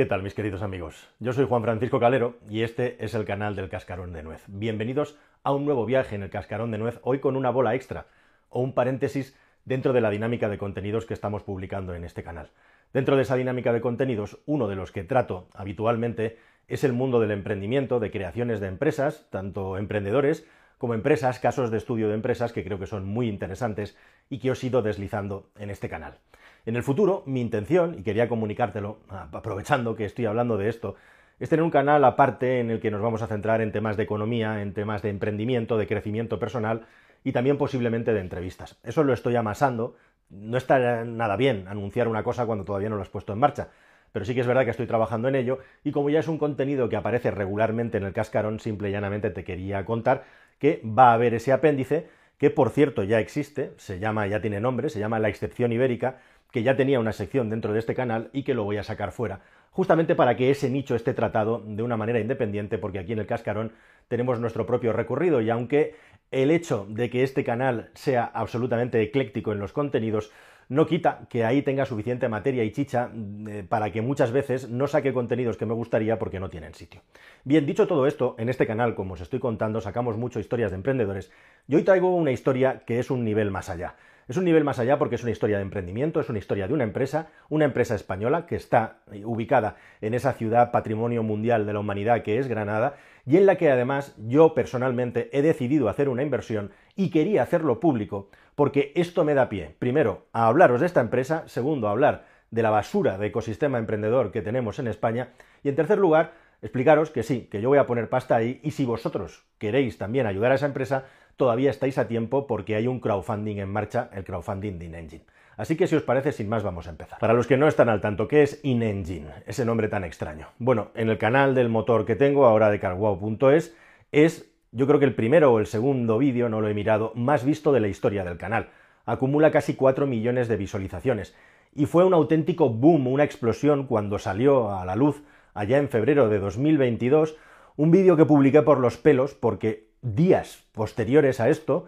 ¿Qué tal mis queridos amigos? Yo soy Juan Francisco Calero y este es el canal del Cascarón de Nuez. Bienvenidos a un nuevo viaje en el Cascarón de Nuez, hoy con una bola extra o un paréntesis dentro de la dinámica de contenidos que estamos publicando en este canal. Dentro de esa dinámica de contenidos, uno de los que trato habitualmente es el mundo del emprendimiento, de creaciones de empresas, tanto emprendedores como empresas, casos de estudio de empresas que creo que son muy interesantes y que os he ido deslizando en este canal. En el futuro, mi intención, y quería comunicártelo, aprovechando que estoy hablando de esto, es tener un canal aparte en el que nos vamos a centrar en temas de economía, en temas de emprendimiento, de crecimiento personal y también posiblemente de entrevistas. Eso lo estoy amasando. No está nada bien anunciar una cosa cuando todavía no lo has puesto en marcha, pero sí que es verdad que estoy trabajando en ello y como ya es un contenido que aparece regularmente en el cascarón, simple y llanamente te quería contar que va a haber ese apéndice que por cierto ya existe, se llama, ya tiene nombre, se llama La excepción ibérica, que ya tenía una sección dentro de este canal y que lo voy a sacar fuera, justamente para que ese nicho esté tratado de una manera independiente, porque aquí en el Cascarón tenemos nuestro propio recorrido y aunque el hecho de que este canal sea absolutamente ecléctico en los contenidos no quita que ahí tenga suficiente materia y chicha eh, para que muchas veces no saque contenidos que me gustaría porque no tienen sitio. Bien, dicho todo esto, en este canal, como os estoy contando, sacamos mucho historias de emprendedores y hoy traigo una historia que es un nivel más allá. Es un nivel más allá porque es una historia de emprendimiento, es una historia de una empresa, una empresa española que está ubicada en esa ciudad patrimonio mundial de la humanidad que es Granada y en la que además yo personalmente he decidido hacer una inversión y quería hacerlo público porque esto me da pie, primero, a hablaros de esta empresa, segundo, a hablar de la basura de ecosistema emprendedor que tenemos en España y en tercer lugar, explicaros que sí, que yo voy a poner pasta ahí y si vosotros queréis también ayudar a esa empresa, todavía estáis a tiempo porque hay un crowdfunding en marcha, el crowdfunding de InEngine. Así que si os parece, sin más, vamos a empezar. Para los que no están al tanto, ¿qué es InEngine? Ese nombre tan extraño. Bueno, en el canal del motor que tengo ahora de carwow.es es, yo creo que el primero o el segundo vídeo, no lo he mirado, más visto de la historia del canal. Acumula casi 4 millones de visualizaciones. Y fue un auténtico boom, una explosión cuando salió a la luz, allá en febrero de 2022, un vídeo que publiqué por los pelos porque días posteriores a esto,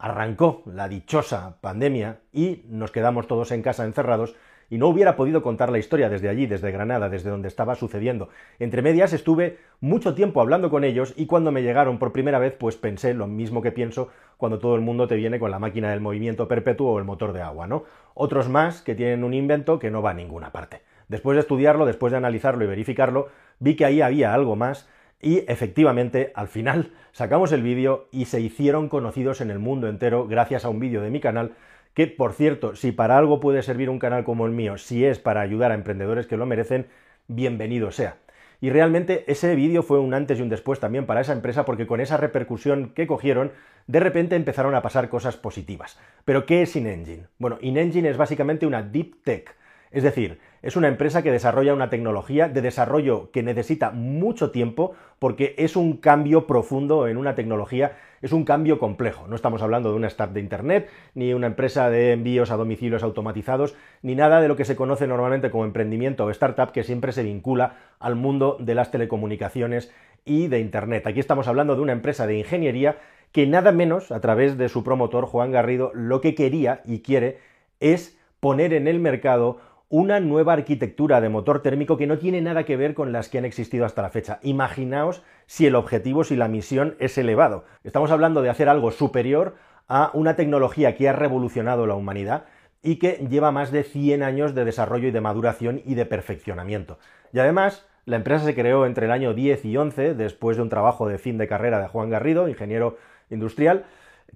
arrancó la dichosa pandemia y nos quedamos todos en casa encerrados y no hubiera podido contar la historia desde allí, desde Granada, desde donde estaba sucediendo. Entre medias estuve mucho tiempo hablando con ellos y cuando me llegaron por primera vez, pues pensé lo mismo que pienso cuando todo el mundo te viene con la máquina del movimiento perpetuo o el motor de agua, ¿no? Otros más que tienen un invento que no va a ninguna parte. Después de estudiarlo, después de analizarlo y verificarlo, vi que ahí había algo más y efectivamente, al final sacamos el vídeo y se hicieron conocidos en el mundo entero gracias a un vídeo de mi canal, que por cierto, si para algo puede servir un canal como el mío, si es para ayudar a emprendedores que lo merecen, bienvenido sea. Y realmente ese vídeo fue un antes y un después también para esa empresa porque con esa repercusión que cogieron, de repente empezaron a pasar cosas positivas. Pero ¿qué es InEngine? Bueno, InEngine es básicamente una deep tech, es decir, es una empresa que desarrolla una tecnología de desarrollo que necesita mucho tiempo porque es un cambio profundo en una tecnología, es un cambio complejo. No estamos hablando de una startup de Internet, ni una empresa de envíos a domicilios automatizados, ni nada de lo que se conoce normalmente como emprendimiento o startup que siempre se vincula al mundo de las telecomunicaciones y de Internet. Aquí estamos hablando de una empresa de ingeniería que nada menos, a través de su promotor Juan Garrido, lo que quería y quiere es poner en el mercado una nueva arquitectura de motor térmico que no tiene nada que ver con las que han existido hasta la fecha. Imaginaos si el objetivo, si la misión es elevado. Estamos hablando de hacer algo superior a una tecnología que ha revolucionado la humanidad y que lleva más de 100 años de desarrollo y de maduración y de perfeccionamiento. Y además, la empresa se creó entre el año 10 y 11, después de un trabajo de fin de carrera de Juan Garrido, ingeniero industrial,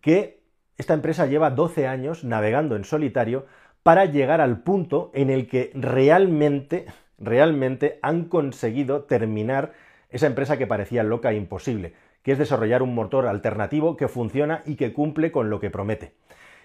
que esta empresa lleva 12 años navegando en solitario para llegar al punto en el que realmente, realmente han conseguido terminar esa empresa que parecía loca e imposible, que es desarrollar un motor alternativo que funciona y que cumple con lo que promete.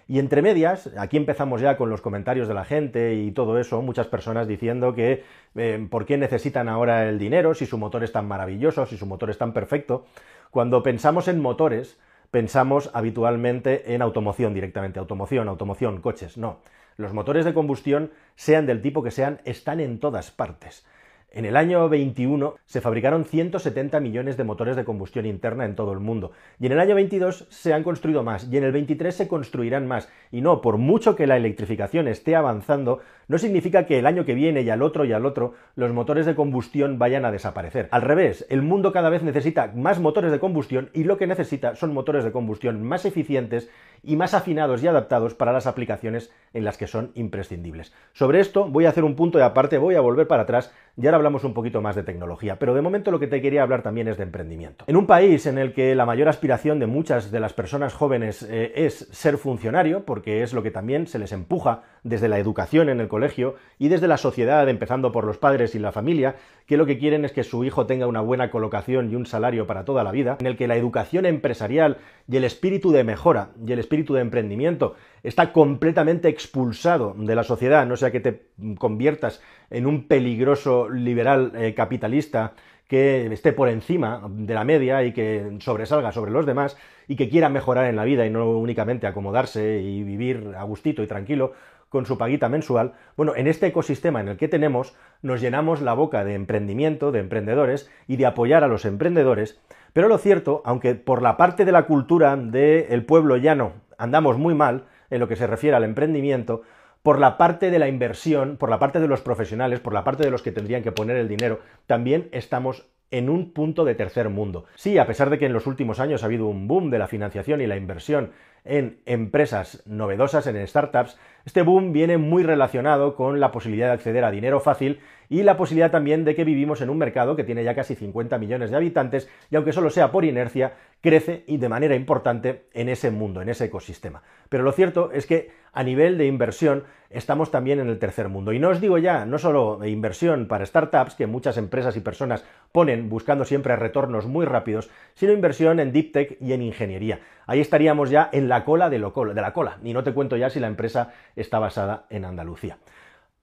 Y entre medias, aquí empezamos ya con los comentarios de la gente y todo eso, muchas personas diciendo que eh, por qué necesitan ahora el dinero si su motor es tan maravilloso, si su motor es tan perfecto. Cuando pensamos en motores, pensamos habitualmente en automoción directamente, automoción, automoción, coches, no. Los motores de combustión, sean del tipo que sean, están en todas partes. En el año 21 se fabricaron 170 millones de motores de combustión interna en todo el mundo. Y en el año 22 se han construido más. Y en el 23 se construirán más. Y no, por mucho que la electrificación esté avanzando, no significa que el año que viene y al otro y al otro los motores de combustión vayan a desaparecer. Al revés, el mundo cada vez necesita más motores de combustión y lo que necesita son motores de combustión más eficientes y más afinados y adaptados para las aplicaciones en las que son imprescindibles. Sobre esto voy a hacer un punto de aparte, voy a volver para atrás y ahora hablamos un poquito más de tecnología, pero de momento lo que te quería hablar también es de emprendimiento. En un país en el que la mayor aspiración de muchas de las personas jóvenes eh, es ser funcionario, porque es lo que también se les empuja desde la educación en el colegio y desde la sociedad, empezando por los padres y la familia, que lo que quieren es que su hijo tenga una buena colocación y un salario para toda la vida, en el que la educación empresarial y el espíritu de mejora y el espíritu de emprendimiento está completamente expulsado de la sociedad, no sea que te conviertas en un peligroso liberal eh, capitalista que esté por encima de la media y que sobresalga sobre los demás y que quiera mejorar en la vida y no únicamente acomodarse y vivir a gustito y tranquilo con su paguita mensual, bueno, en este ecosistema en el que tenemos nos llenamos la boca de emprendimiento, de emprendedores y de apoyar a los emprendedores, pero lo cierto, aunque por la parte de la cultura del pueblo llano andamos muy mal en lo que se refiere al emprendimiento, por la parte de la inversión, por la parte de los profesionales, por la parte de los que tendrían que poner el dinero, también estamos en un punto de tercer mundo. Sí, a pesar de que en los últimos años ha habido un boom de la financiación y la inversión en empresas novedosas, en startups, este boom viene muy relacionado con la posibilidad de acceder a dinero fácil y la posibilidad también de que vivimos en un mercado que tiene ya casi 50 millones de habitantes y aunque solo sea por inercia, crece y de manera importante en ese mundo, en ese ecosistema. Pero lo cierto es que a nivel de inversión estamos también en el tercer mundo. Y no os digo ya, no solo inversión para startups, que muchas empresas y personas ponen buscando siempre retornos muy rápidos, sino inversión en deep tech y en ingeniería. Ahí estaríamos ya en la cola de, de la cola. Y no te cuento ya si la empresa está basada en Andalucía.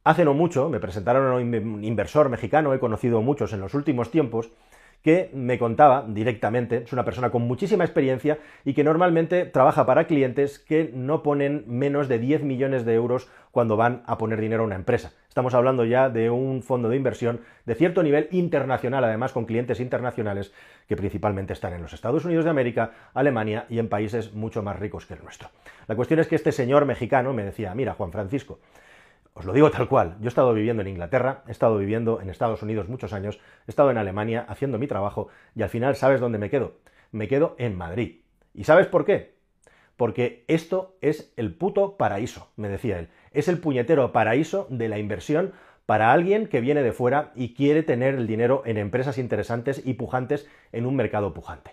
Hace no mucho me presentaron a un inversor mexicano, he conocido muchos en los últimos tiempos, que me contaba directamente, es una persona con muchísima experiencia y que normalmente trabaja para clientes que no ponen menos de 10 millones de euros cuando van a poner dinero a una empresa. Estamos hablando ya de un fondo de inversión de cierto nivel internacional, además con clientes internacionales que principalmente están en los Estados Unidos de América, Alemania y en países mucho más ricos que el nuestro. La cuestión es que este señor mexicano me decía, mira, Juan Francisco, os lo digo tal cual, yo he estado viviendo en Inglaterra, he estado viviendo en Estados Unidos muchos años, he estado en Alemania haciendo mi trabajo y al final, ¿sabes dónde me quedo? Me quedo en Madrid. ¿Y sabes por qué? Porque esto es el puto paraíso, me decía él. Es el puñetero paraíso de la inversión para alguien que viene de fuera y quiere tener el dinero en empresas interesantes y pujantes en un mercado pujante.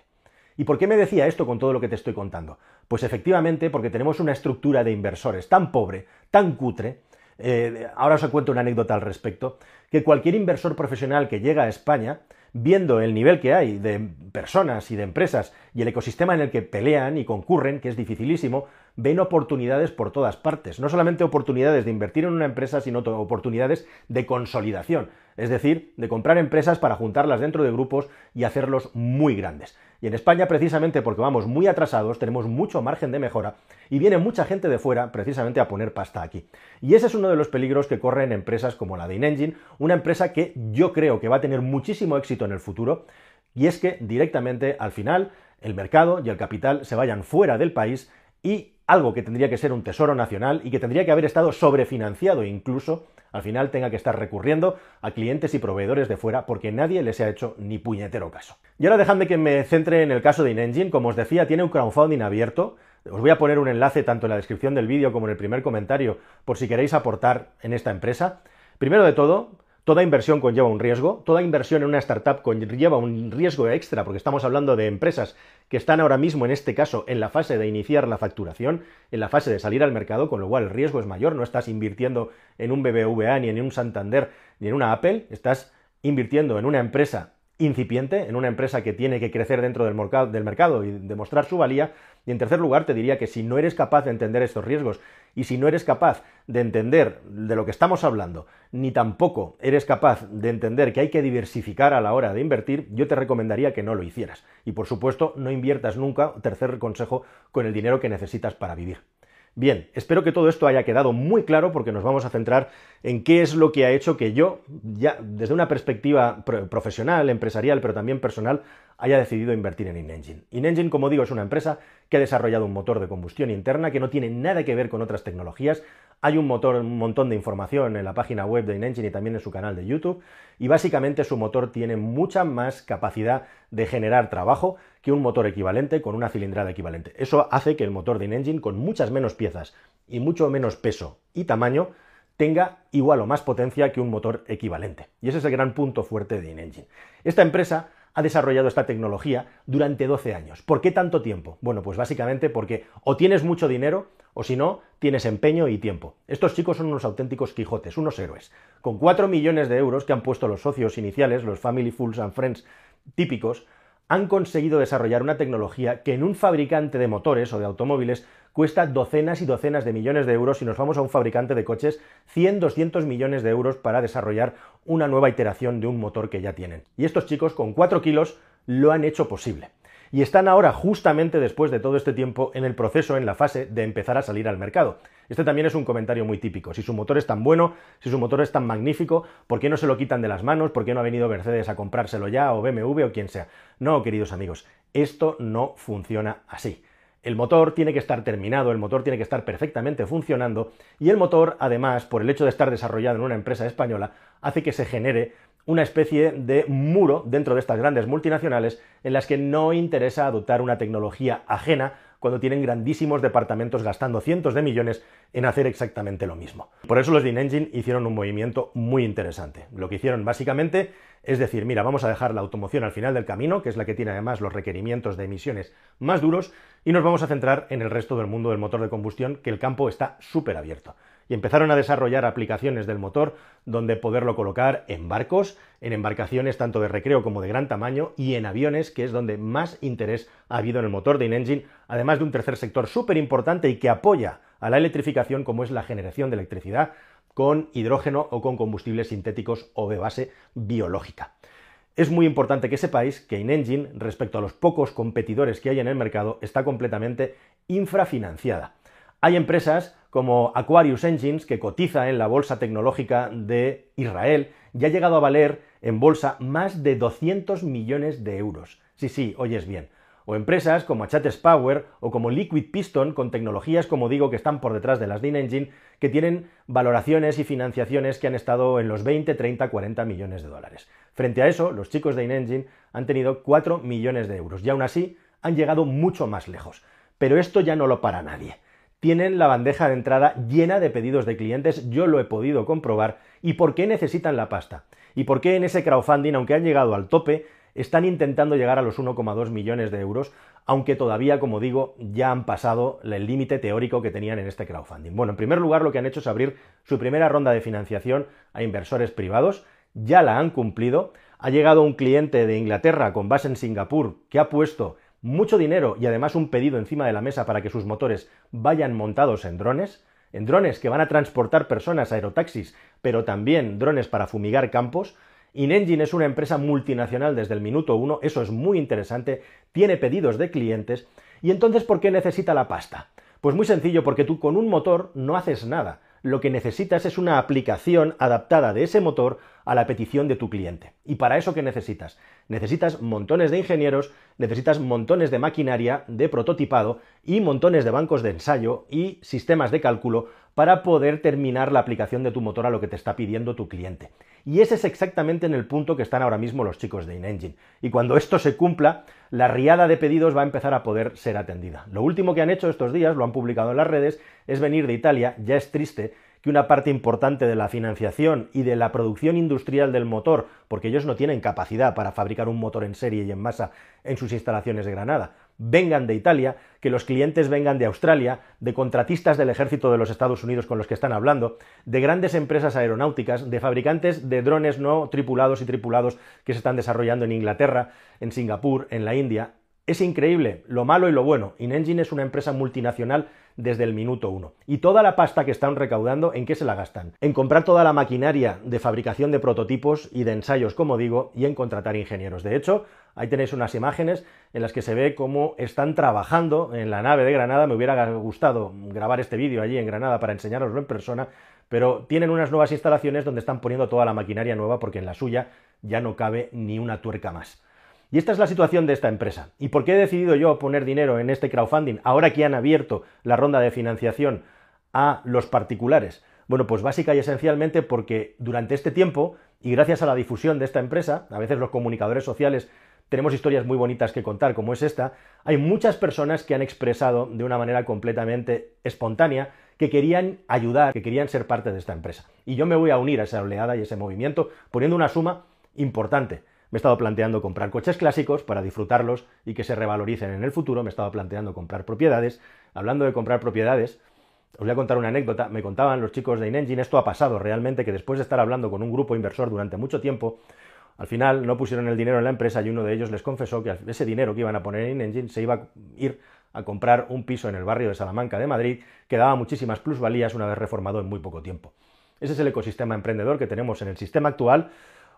¿Y por qué me decía esto con todo lo que te estoy contando? Pues efectivamente porque tenemos una estructura de inversores tan pobre, tan cutre, eh, ahora os cuento una anécdota al respecto, que cualquier inversor profesional que llega a España, viendo el nivel que hay de personas y de empresas y el ecosistema en el que pelean y concurren, que es dificilísimo, ven oportunidades por todas partes. No solamente oportunidades de invertir en una empresa, sino oportunidades de consolidación, es decir, de comprar empresas para juntarlas dentro de grupos y hacerlos muy grandes. Y en España, precisamente porque vamos muy atrasados, tenemos mucho margen de mejora y viene mucha gente de fuera precisamente a poner pasta aquí. Y ese es uno de los peligros que corren empresas como la de InEngine, una empresa que yo creo que va a tener muchísimo éxito en el futuro, y es que directamente al final el mercado y el capital se vayan fuera del país y algo que tendría que ser un tesoro nacional y que tendría que haber estado sobrefinanciado incluso al final tenga que estar recurriendo a clientes y proveedores de fuera porque nadie les ha hecho ni puñetero caso. Y ahora dejadme que me centre en el caso de InEngine, como os decía, tiene un crowdfunding abierto. Os voy a poner un enlace tanto en la descripción del vídeo como en el primer comentario por si queréis aportar en esta empresa. Primero de todo, Toda inversión conlleva un riesgo, toda inversión en una startup conlleva un riesgo extra, porque estamos hablando de empresas que están ahora mismo, en este caso, en la fase de iniciar la facturación, en la fase de salir al mercado, con lo cual el riesgo es mayor, no estás invirtiendo en un BBVA, ni en un Santander, ni en una Apple, estás invirtiendo en una empresa incipiente, en una empresa que tiene que crecer dentro del mercado, y demostrar su valía. Y en tercer lugar, te diría que si no eres capaz de entender estos riesgos y si no eres capaz de entender de lo que estamos hablando, ni tampoco eres capaz de entender que hay que diversificar a la hora de invertir, yo te recomendaría que no lo hicieras. Y por supuesto, no inviertas nunca, tercer consejo, con el dinero que necesitas para vivir. Bien, espero que todo esto haya quedado muy claro porque nos vamos a centrar en qué es lo que ha hecho que yo, ya desde una perspectiva profesional, empresarial, pero también personal, haya decidido invertir en InEngine. InEngine, como digo, es una empresa que ha desarrollado un motor de combustión interna que no tiene nada que ver con otras tecnologías. Hay un motor, un montón de información en la página web de InEngine y también en su canal de YouTube. Y básicamente su motor tiene mucha más capacidad de generar trabajo que un motor equivalente con una cilindrada equivalente. Eso hace que el motor de InEngine, con muchas menos piezas y mucho menos peso y tamaño, tenga igual o más potencia que un motor equivalente. Y ese es el gran punto fuerte de InEngine. Esta empresa ha desarrollado esta tecnología durante 12 años. ¿Por qué tanto tiempo? Bueno, pues básicamente porque o tienes mucho dinero o si no, tienes empeño y tiempo. Estos chicos son unos auténticos Quijotes, unos héroes. Con 4 millones de euros que han puesto los socios iniciales, los Family Fools and Friends típicos, han conseguido desarrollar una tecnología que en un fabricante de motores o de automóviles cuesta docenas y docenas de millones de euros si nos vamos a un fabricante de coches 100, 200 millones de euros para desarrollar una nueva iteración de un motor que ya tienen. Y estos chicos con 4 kilos lo han hecho posible y están ahora justamente después de todo este tiempo en el proceso, en la fase de empezar a salir al mercado. Este también es un comentario muy típico. Si su motor es tan bueno, si su motor es tan magnífico, ¿por qué no se lo quitan de las manos? ¿Por qué no ha venido Mercedes a comprárselo ya o BMW o quien sea? No, queridos amigos, esto no funciona así. El motor tiene que estar terminado, el motor tiene que estar perfectamente funcionando y el motor, además, por el hecho de estar desarrollado en una empresa española, hace que se genere una especie de muro dentro de estas grandes multinacionales en las que no interesa adoptar una tecnología ajena cuando tienen grandísimos departamentos gastando cientos de millones en hacer exactamente lo mismo. Por eso los de InEngine hicieron un movimiento muy interesante. Lo que hicieron básicamente es decir, mira, vamos a dejar la automoción al final del camino, que es la que tiene además los requerimientos de emisiones más duros, y nos vamos a centrar en el resto del mundo del motor de combustión, que el campo está súper abierto y empezaron a desarrollar aplicaciones del motor donde poderlo colocar en barcos, en embarcaciones tanto de recreo como de gran tamaño y en aviones, que es donde más interés ha habido en el motor de InEngine, además de un tercer sector súper importante y que apoya a la electrificación como es la generación de electricidad con hidrógeno o con combustibles sintéticos o de base biológica. Es muy importante que sepáis que InEngine, respecto a los pocos competidores que hay en el mercado, está completamente infrafinanciada. Hay empresas como Aquarius Engines, que cotiza en la bolsa tecnológica de Israel, y ha llegado a valer en bolsa más de 200 millones de euros. Sí, sí, oyes bien. O empresas como Chates Power o como Liquid Piston, con tecnologías, como digo, que están por detrás de las de Engine, que tienen valoraciones y financiaciones que han estado en los 20, 30, 40 millones de dólares. Frente a eso, los chicos de InEngine han tenido 4 millones de euros y aún así han llegado mucho más lejos. Pero esto ya no lo para nadie tienen la bandeja de entrada llena de pedidos de clientes, yo lo he podido comprobar, y por qué necesitan la pasta. Y por qué en ese crowdfunding, aunque han llegado al tope, están intentando llegar a los 1,2 millones de euros, aunque todavía, como digo, ya han pasado el límite teórico que tenían en este crowdfunding. Bueno, en primer lugar, lo que han hecho es abrir su primera ronda de financiación a inversores privados, ya la han cumplido, ha llegado un cliente de Inglaterra con base en Singapur que ha puesto mucho dinero y además un pedido encima de la mesa para que sus motores vayan montados en drones, en drones que van a transportar personas, aerotaxis, pero también drones para fumigar campos. InEngine es una empresa multinacional desde el minuto uno, eso es muy interesante, tiene pedidos de clientes, y entonces ¿por qué necesita la pasta? Pues muy sencillo, porque tú con un motor no haces nada lo que necesitas es una aplicación adaptada de ese motor a la petición de tu cliente. ¿Y para eso qué necesitas? Necesitas montones de ingenieros, necesitas montones de maquinaria de prototipado y montones de bancos de ensayo y sistemas de cálculo para poder terminar la aplicación de tu motor a lo que te está pidiendo tu cliente. Y ese es exactamente en el punto que están ahora mismo los chicos de InEngine. Y cuando esto se cumpla, la riada de pedidos va a empezar a poder ser atendida. Lo último que han hecho estos días, lo han publicado en las redes, es venir de Italia. Ya es triste que una parte importante de la financiación y de la producción industrial del motor, porque ellos no tienen capacidad para fabricar un motor en serie y en masa en sus instalaciones de Granada, vengan de Italia, que los clientes vengan de Australia, de contratistas del ejército de los Estados Unidos con los que están hablando, de grandes empresas aeronáuticas, de fabricantes de drones no tripulados y tripulados que se están desarrollando en Inglaterra, en Singapur, en la India. Es increíble lo malo y lo bueno. InEngine es una empresa multinacional desde el minuto uno. Y toda la pasta que están recaudando, ¿en qué se la gastan? En comprar toda la maquinaria de fabricación de prototipos y de ensayos, como digo, y en contratar ingenieros. De hecho, ahí tenéis unas imágenes en las que se ve cómo están trabajando en la nave de Granada. Me hubiera gustado grabar este vídeo allí en Granada para enseñaroslo en persona, pero tienen unas nuevas instalaciones donde están poniendo toda la maquinaria nueva porque en la suya ya no cabe ni una tuerca más. Y esta es la situación de esta empresa. ¿Y por qué he decidido yo poner dinero en este crowdfunding ahora que han abierto la ronda de financiación a los particulares? Bueno, pues básica y esencialmente porque durante este tiempo, y gracias a la difusión de esta empresa, a veces los comunicadores sociales tenemos historias muy bonitas que contar, como es esta, hay muchas personas que han expresado de una manera completamente espontánea que querían ayudar, que querían ser parte de esta empresa. Y yo me voy a unir a esa oleada y ese movimiento poniendo una suma importante. Me he estado planteando comprar coches clásicos para disfrutarlos y que se revaloricen en el futuro. Me he estado planteando comprar propiedades. Hablando de comprar propiedades, os voy a contar una anécdota. Me contaban los chicos de InEngine, esto ha pasado realmente, que después de estar hablando con un grupo inversor durante mucho tiempo, al final no pusieron el dinero en la empresa y uno de ellos les confesó que ese dinero que iban a poner en InEngine se iba a ir a comprar un piso en el barrio de Salamanca de Madrid que daba muchísimas plusvalías una vez reformado en muy poco tiempo. Ese es el ecosistema emprendedor que tenemos en el sistema actual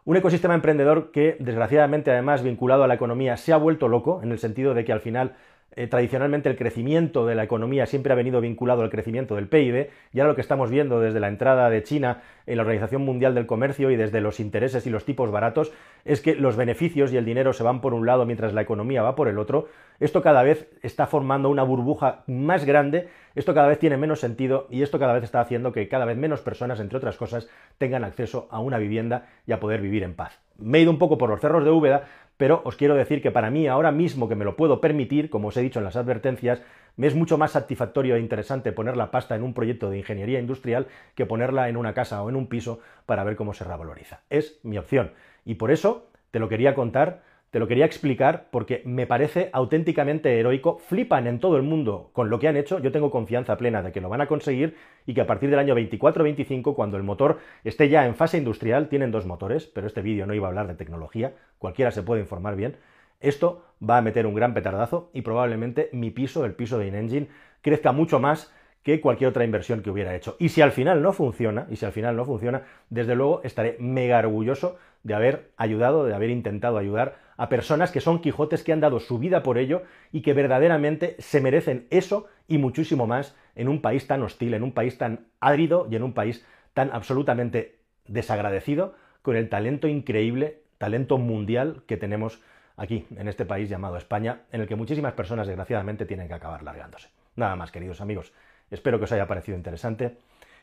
un ecosistema emprendedor que, desgraciadamente, además vinculado a la economía, se ha vuelto loco, en el sentido de que al final eh, tradicionalmente el crecimiento de la economía siempre ha venido vinculado al crecimiento del PIB, y ahora lo que estamos viendo desde la entrada de China en la Organización Mundial del Comercio y desde los intereses y los tipos baratos es que los beneficios y el dinero se van por un lado mientras la economía va por el otro. Esto cada vez está formando una burbuja más grande, esto cada vez tiene menos sentido y esto cada vez está haciendo que cada vez menos personas, entre otras cosas, tengan acceso a una vivienda y a poder vivir en paz. Me he ido un poco por los cerros de Úbeda, pero os quiero decir que para mí ahora mismo que me lo puedo permitir, como os he dicho en las advertencias, me es mucho más satisfactorio e interesante poner la pasta en un proyecto de ingeniería industrial que ponerla en una casa o en un piso para ver cómo se revaloriza. Es mi opción. Y por eso te lo quería contar te lo quería explicar porque me parece auténticamente heroico. Flipan en todo el mundo con lo que han hecho. Yo tengo confianza plena de que lo van a conseguir y que a partir del año 24-25, cuando el motor esté ya en fase industrial, tienen dos motores, pero este vídeo no iba a hablar de tecnología, cualquiera se puede informar bien. Esto va a meter un gran petardazo y probablemente mi piso, el piso de InEngine, crezca mucho más que cualquier otra inversión que hubiera hecho. Y si al final no funciona, y si al final no funciona, desde luego estaré mega orgulloso de haber ayudado, de haber intentado ayudar a personas que son Quijotes, que han dado su vida por ello y que verdaderamente se merecen eso y muchísimo más en un país tan hostil, en un país tan árido y en un país tan absolutamente desagradecido con el talento increíble, talento mundial que tenemos aquí, en este país llamado España, en el que muchísimas personas desgraciadamente tienen que acabar largándose. Nada más, queridos amigos. Espero que os haya parecido interesante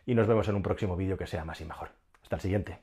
y nos vemos en un próximo vídeo que sea más y mejor. Hasta el siguiente.